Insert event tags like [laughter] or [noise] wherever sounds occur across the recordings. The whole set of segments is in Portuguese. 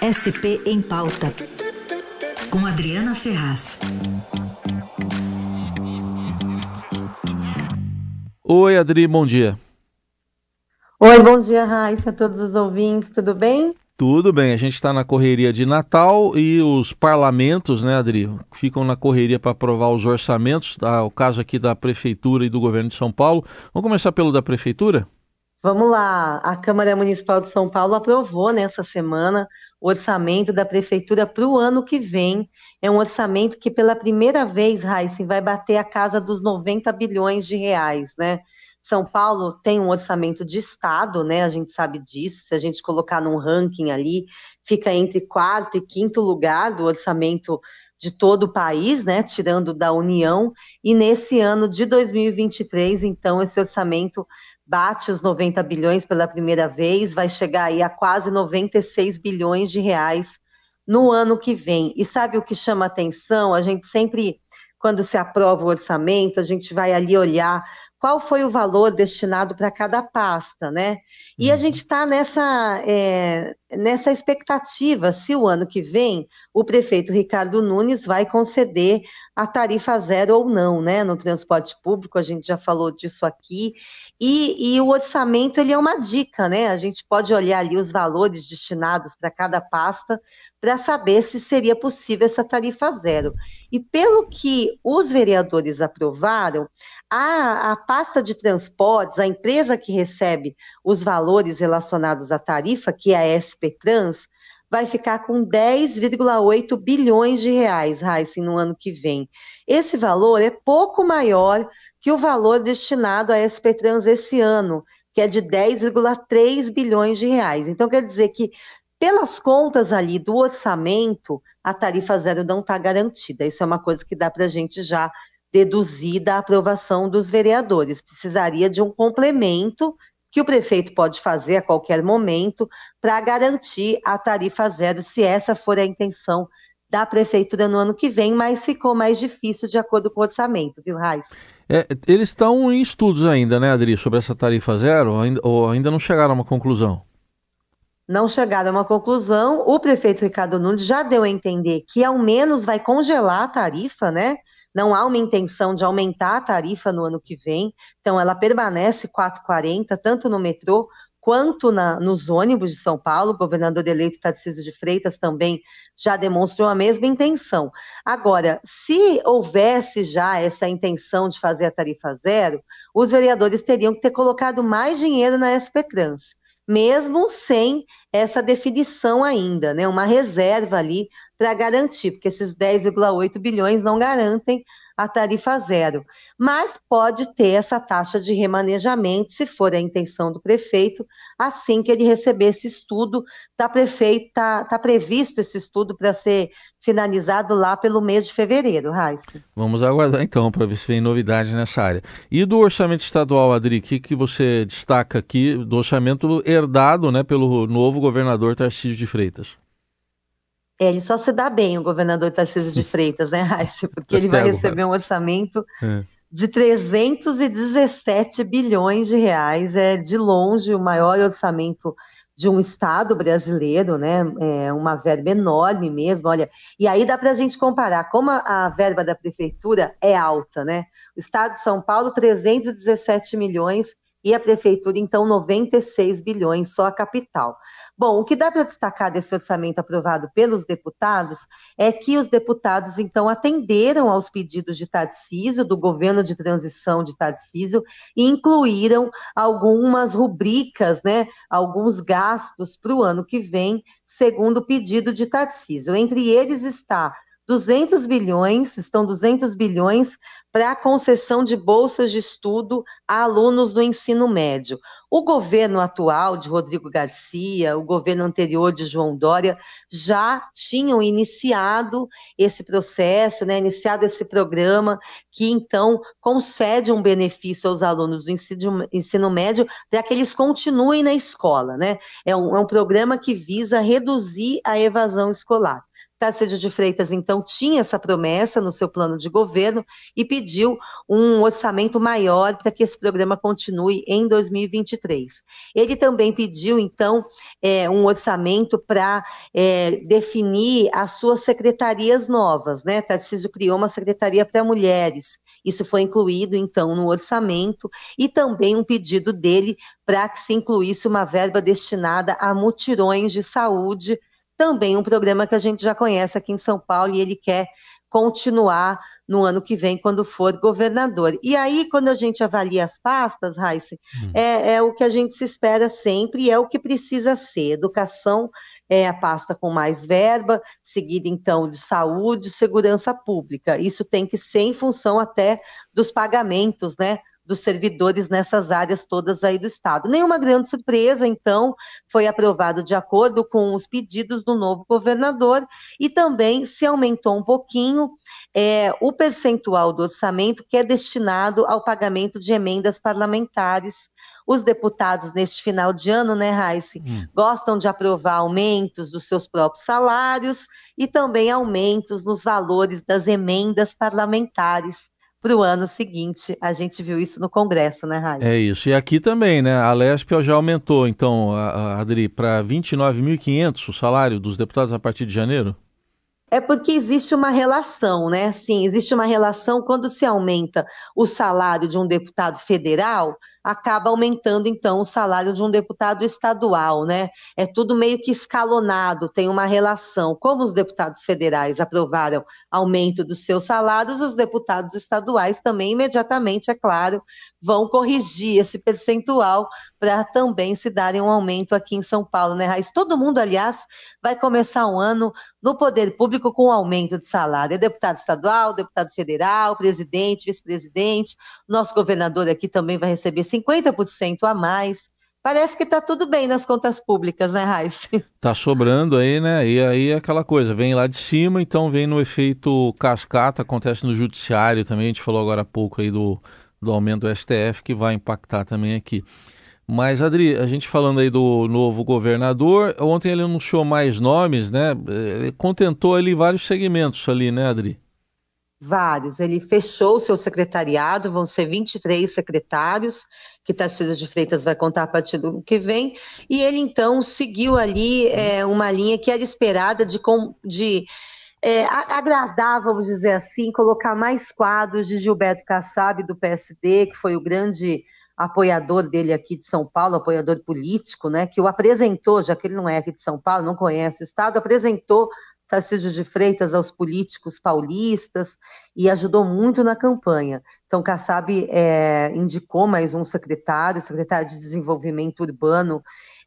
SP em Pauta, com Adriana Ferraz. Oi, Adri, bom dia. Oi, bom dia, Raíssa, a todos os ouvintes, tudo bem? Tudo bem, a gente está na correria de Natal e os parlamentos, né, Adri, ficam na correria para aprovar os orçamentos, tá? o caso aqui da Prefeitura e do Governo de São Paulo. Vamos começar pelo da Prefeitura? Vamos lá, a Câmara Municipal de São Paulo aprovou nessa semana o orçamento da Prefeitura para o ano que vem. É um orçamento que pela primeira vez, Raíssa, vai bater a casa dos 90 bilhões de reais, né? São Paulo tem um orçamento de Estado, né? A gente sabe disso. Se a gente colocar num ranking ali, fica entre quarto e quinto lugar do orçamento de todo o país, né? Tirando da União. E nesse ano de 2023, então, esse orçamento bate os 90 bilhões pela primeira vez, vai chegar aí a quase 96 bilhões de reais no ano que vem. E sabe o que chama atenção? A gente sempre, quando se aprova o orçamento, a gente vai ali olhar qual foi o valor destinado para cada pasta, né? E a uhum. gente está nessa, é, nessa expectativa se o ano que vem o prefeito Ricardo Nunes vai conceder a tarifa zero ou não, né? No transporte público, a gente já falou disso aqui. E, e o orçamento ele é uma dica, né? A gente pode olhar ali os valores destinados para cada pasta para saber se seria possível essa tarifa zero. E pelo que os vereadores aprovaram, a, a pasta de transportes, a empresa que recebe os valores relacionados à tarifa, que é a SP Trans, vai ficar com 10,8 bilhões de reais, Raíssa, no ano que vem. Esse valor é pouco maior que o valor destinado à SP Trans esse ano, que é de 10,3 bilhões de reais. Então, quer dizer que pelas contas ali do orçamento, a tarifa zero não está garantida. Isso é uma coisa que dá para a gente já deduzir da aprovação dos vereadores. Precisaria de um complemento que o prefeito pode fazer a qualquer momento para garantir a tarifa zero, se essa for a intenção da prefeitura no ano que vem, mas ficou mais difícil de acordo com o orçamento, viu, Raiz? É, eles estão em estudos ainda, né, Adri, sobre essa tarifa zero, ou ainda, não chegaram a uma conclusão? Não chegaram a uma conclusão. O prefeito Ricardo Nunes já deu a entender que ao menos vai congelar a tarifa, né? Não há uma intenção de aumentar a tarifa no ano que vem, então ela permanece 4,40 tanto no metrô quanto na, nos ônibus de São Paulo. O governador eleito Tarcísio de Freitas também já demonstrou a mesma intenção. Agora, se houvesse já essa intenção de fazer a tarifa zero, os vereadores teriam que ter colocado mais dinheiro na SP Trans mesmo sem essa definição ainda, né? Uma reserva ali para garantir, porque esses 10,8 bilhões não garantem a tarifa zero. Mas pode ter essa taxa de remanejamento, se for a intenção do prefeito, assim que ele receber esse estudo. Está tá, tá previsto esse estudo para ser finalizado lá pelo mês de fevereiro, Raíssa. Vamos aguardar então para ver se tem novidade nessa área. E do orçamento estadual, Adri, o que, que você destaca aqui do orçamento herdado né, pelo novo governador Tarcísio de Freitas? É, ele só se dá bem, o governador Tarcísio de [laughs] Freitas, né, Raíssa? Porque ele vai receber um orçamento é. de 317 bilhões de reais. É de longe o maior orçamento de um Estado brasileiro, né? É uma verba enorme mesmo, olha. E aí dá para a gente comparar como a, a, verba da prefeitura é alta, né? O Estado de São Paulo, 317 milhões, e a prefeitura, então, 96 bilhões, só a capital. Bom, o que dá para destacar desse orçamento aprovado pelos deputados é que os deputados, então, atenderam aos pedidos de Tarcísio, do governo de transição de Tarcísio, e incluíram algumas rubricas, né, alguns gastos para o ano que vem, segundo o pedido de Tarcísio. Entre eles está 200 bilhões, estão 200 bilhões para a concessão de bolsas de estudo a alunos do ensino médio. O governo atual de Rodrigo Garcia, o governo anterior de João Dória, já tinham iniciado esse processo, né, iniciado esse programa que então concede um benefício aos alunos do ensino, ensino médio para que eles continuem na escola. Né? É um, é um programa que visa reduzir a evasão escolar. Tarcísio de Freitas, então, tinha essa promessa no seu plano de governo e pediu um orçamento maior para que esse programa continue em 2023. Ele também pediu, então, é, um orçamento para é, definir as suas secretarias novas, né? Tarcísio criou uma secretaria para mulheres. Isso foi incluído, então, no orçamento e também um pedido dele para que se incluísse uma verba destinada a mutirões de saúde também um programa que a gente já conhece aqui em São Paulo e ele quer continuar no ano que vem, quando for governador. E aí, quando a gente avalia as pastas, Raíssa, hum. é, é, o que a gente se espera sempre e é o que precisa ser. Educação é a pasta com mais verba, seguida então de saúde, segurança pública. Isso tem que ser em função até dos pagamentos, né? Dos servidores nessas áreas todas aí do Estado. Nenhuma grande surpresa, então, foi aprovado de acordo com os pedidos do novo governador e também se aumentou um pouquinho é, o percentual do orçamento que é destinado ao pagamento de emendas parlamentares. Os deputados, neste final de ano, né, Raice, hum. gostam de aprovar aumentos dos seus próprios salários e também aumentos nos valores das emendas parlamentares para o ano seguinte. A gente viu isso no Congresso, né, Raíssa? É isso. E aqui também, né? A Lesp já aumentou, então, Adri, para 29.500 o salário dos deputados a partir de janeiro? É porque existe uma relação, né? Sim, existe uma relação quando se aumenta o salário de um deputado federal, acaba aumentando então o salário de um deputado estadual, né? É tudo meio que escalonado, tem uma relação. Como os deputados federais aprovaram aumento dos seus salários, os deputados estaduais também imediatamente, é claro, vão corrigir esse percentual para também se darem um aumento aqui em São Paulo, né, Raiz? Todo mundo, aliás, vai começar um ano no poder público com um aumento de salário. É deputado estadual, deputado federal, presidente, vice-presidente. Nosso governador aqui também vai receber 50% a mais. Parece que está tudo bem nas contas públicas, né, Raiz? Está [laughs] sobrando aí, né? E aí é aquela coisa, vem lá de cima, então vem no efeito cascata, acontece no judiciário também, a gente falou agora há pouco aí do, do aumento do STF, que vai impactar também aqui. Mas, Adri, a gente falando aí do novo governador, ontem ele anunciou mais nomes, né? Ele contentou ali vários segmentos ali, né, Adri? Vários. Ele fechou o seu secretariado, vão ser 23 secretários, que Tarcísio de Freitas vai contar a partir do que vem, e ele então seguiu ali é, uma linha que era esperada de, de é, agradar, vamos dizer assim, colocar mais quadros de Gilberto Kassab do PSD, que foi o grande apoiador dele aqui de São Paulo, apoiador político, né, que o apresentou, já que ele não é aqui de São Paulo, não conhece o Estado, apresentou Tarcísio de Freitas aos políticos paulistas e ajudou muito na campanha. Então, Kassab é, indicou mais um secretário, secretário de Desenvolvimento Urbano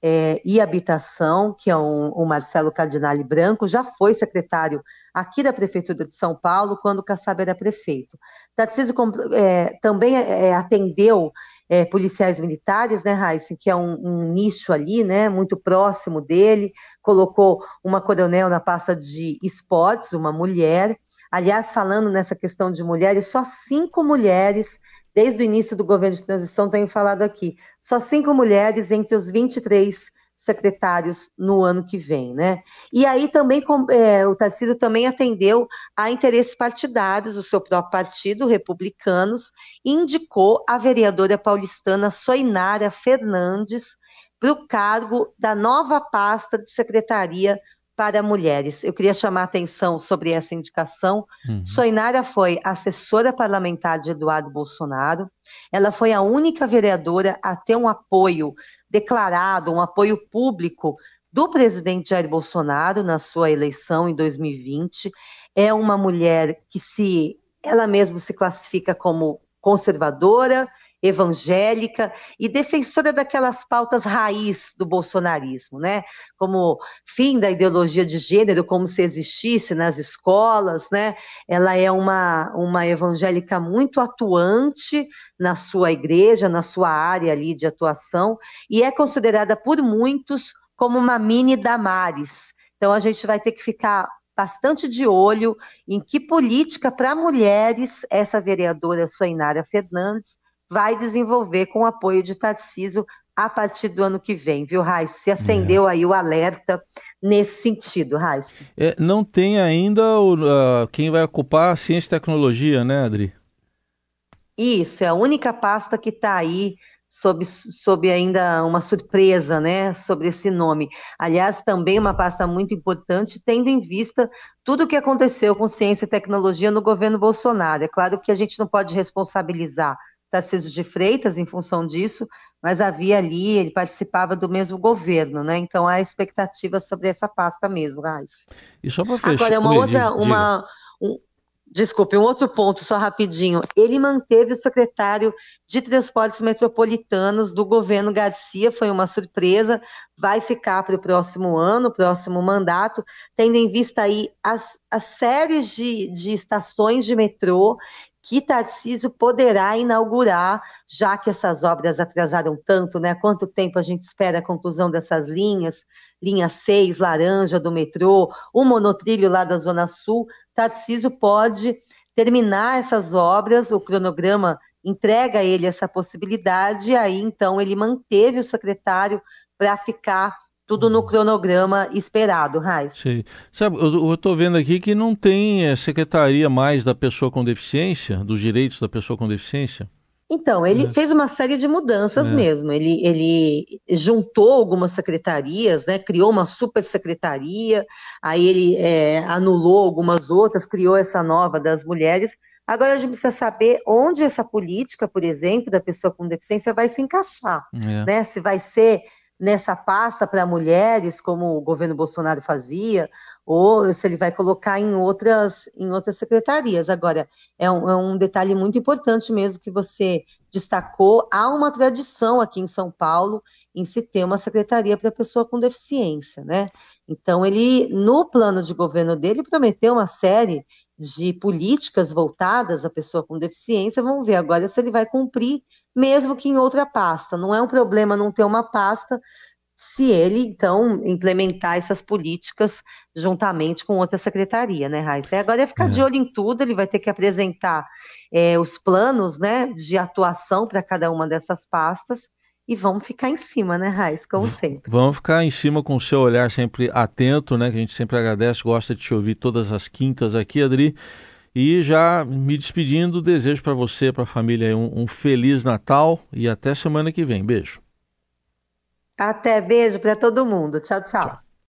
é, e Habitação, que é um, o Marcelo Cardinale Branco, já foi secretário aqui da Prefeitura de São Paulo quando Kassab era prefeito. Tarcísio é, também é, atendeu é, policiais militares, né, Raíssa, que é um, um, nicho ali, né, muito próximo dele, colocou uma coronel na pasta de esportes, uma mulher. Aliás, falando nessa questão de mulheres, só cinco mulheres, desde o início do governo de transição, tenho falado aqui, só cinco mulheres entre os 23 secretários no ano que vem, né? E aí também é, o Tarcísio também atendeu a interesses partidários, o seu próprio partido, republicanos, indicou a vereadora paulistana Soinara Fernandes para o cargo da nova pasta de secretaria para mulheres. Eu queria chamar a atenção sobre essa indicação. Uhum. Soinara foi assessora parlamentar de Eduardo Bolsonaro. Ela foi a única vereadora a ter um apoio declarado, um apoio público do presidente Jair Bolsonaro na sua eleição em 2020. É uma mulher que se ela mesma se classifica como conservadora, evangélica e defensora daquelas pautas raiz do bolsonarismo, né? Como fim da ideologia de gênero, como se existisse nas escolas, né? Ela é uma, uma evangélica muito atuante na sua igreja, na sua área ali de atuação, e é considerada por muitos como uma mini Damares. Então a gente vai ter que ficar bastante de olho em que política para mulheres essa vereadora Soinara Fernandes vai desenvolver com o apoio de Tarciso a partir do ano que vem, viu, Raíssa? Se acendeu é. aí o alerta nesse sentido, Raíssa. É, não tem ainda o, uh, quem vai ocupar a ciência e tecnologia, né, Adri? Isso, é a única pasta que está aí sob, sob ainda uma surpresa, né, sobre esse nome. Aliás, também uma pasta muito importante, tendo em vista tudo o que aconteceu com ciência e tecnologia no governo Bolsonaro. É claro que a gente não pode responsabilizar Tarcísio de Freitas em função disso, mas havia ali, ele participava do mesmo governo, né? Então há expectativa sobre essa pasta mesmo, Raiz. E só para fechar. Agora, uma outra, uma, um, Desculpe, um outro ponto, só rapidinho. Ele manteve o secretário de Transportes Metropolitanos do governo Garcia, foi uma surpresa, vai ficar para o próximo ano, próximo mandato, tendo em vista aí as, as séries de, de estações de metrô que Tarcísio poderá inaugurar, já que essas obras atrasaram tanto, né? Quanto tempo a gente espera a conclusão dessas linhas? Linha 6, laranja do metrô, o monotrilho lá da Zona Sul, Tarcísio pode terminar essas obras, o cronograma entrega a ele essa possibilidade, e aí então ele manteve o secretário para ficar tudo no cronograma esperado, Raiz. Sim. Sabe, eu estou vendo aqui que não tem é, secretaria mais da pessoa com deficiência, dos direitos da pessoa com deficiência. Então, ele é. fez uma série de mudanças é. mesmo. Ele, ele juntou algumas secretarias, né, criou uma super secretaria, aí ele é, anulou algumas outras, criou essa nova das mulheres. Agora a gente precisa saber onde essa política, por exemplo, da pessoa com deficiência vai se encaixar. É. Né? Se vai ser nessa pasta para mulheres, como o governo Bolsonaro fazia, ou se ele vai colocar em outras, em outras secretarias. Agora, é um, é um detalhe muito importante mesmo que você destacou. Há uma tradição aqui em São Paulo em se ter uma secretaria para pessoa com deficiência, né? Então, ele, no plano de governo dele, prometeu uma série de políticas voltadas à pessoa com deficiência. Vamos ver agora se ele vai cumprir mesmo que em outra pasta. Não é um problema não ter uma pasta se ele, então, implementar essas políticas juntamente com outra secretaria, né, Raíssa? Agora é ficar é. de olho em tudo, ele vai ter que apresentar é, os planos né, de atuação para cada uma dessas pastas e vamos ficar em cima, né, Raiz, como sempre. Vamos ficar em cima com o seu olhar sempre atento, né, que a gente sempre agradece, gosta de te ouvir todas as quintas aqui, Adri. E já me despedindo, desejo para você, para a família, um, um feliz Natal e até semana que vem. Beijo. Até, beijo para todo mundo. tchau. tchau. tchau.